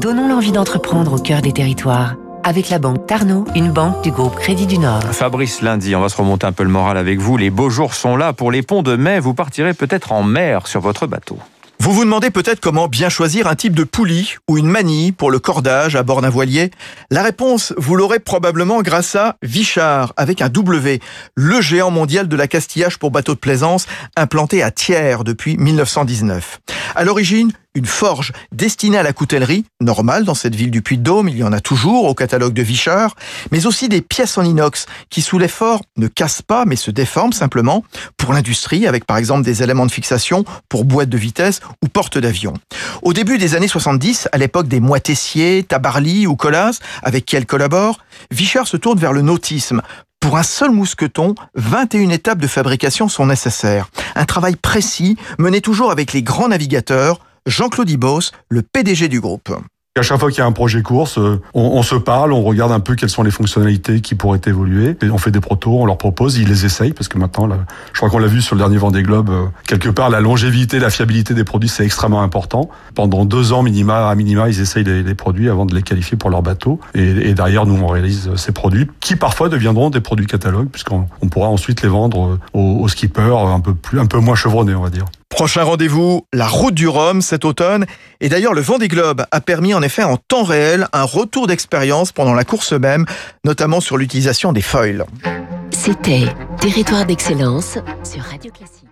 Donnons l'envie d'entreprendre au cœur des territoires avec la banque Tarno, une banque du groupe Crédit du Nord. Fabrice Lundi, on va se remonter un peu le moral avec vous. Les beaux jours sont là pour les ponts de mai. Vous partirez peut-être en mer sur votre bateau. Vous vous demandez peut-être comment bien choisir un type de poulie ou une manie pour le cordage à bord d'un voilier La réponse, vous l'aurez probablement grâce à Vichard, avec un W, le géant mondial de la castillage pour bateaux de plaisance, implanté à Thiers depuis 1919. À l'origine, une forge destinée à la coutellerie, normale dans cette ville du Puy-de-Dôme, il y en a toujours au catalogue de Vichard, mais aussi des pièces en inox qui sous l'effort ne cassent pas mais se déforment simplement pour l'industrie avec par exemple des éléments de fixation pour boîtes de vitesse ou portes d'avion. Au début des années 70, à l'époque des Moitessier, Tabarly ou Colas, avec qui elle collabore, Vichard se tourne vers le nautisme pour un seul mousqueton, 21 étapes de fabrication sont nécessaires. Un travail précis mené toujours avec les grands navigateurs, Jean-Claude Ibos, le PDG du groupe. À chaque fois qu'il y a un projet course, euh, on, se parle, on regarde un peu quelles sont les fonctionnalités qui pourraient évoluer. Et on fait des protos, on leur propose, ils les essayent parce que maintenant, je crois qu'on l'a vu sur le dernier Vendée Globe, euh, quelque part, la longévité, la fiabilité des produits, c'est extrêmement important. Pendant deux ans minima, à minima, ils essayent les, produits avant de les qualifier pour leur bateau. Et, derrière, nous, on réalise ces produits qui parfois deviendront des produits catalogues puisqu'on pourra ensuite les vendre euh, aux, aux skippers un peu plus, un peu moins chevronnés, on va dire. Prochain rendez-vous, la route du Rhum cet automne. Et d'ailleurs, le Vendée Globe a permis en effet en temps réel un retour d'expérience pendant la course même, notamment sur l'utilisation des foils. C'était Territoire d'excellence sur Radio Classique.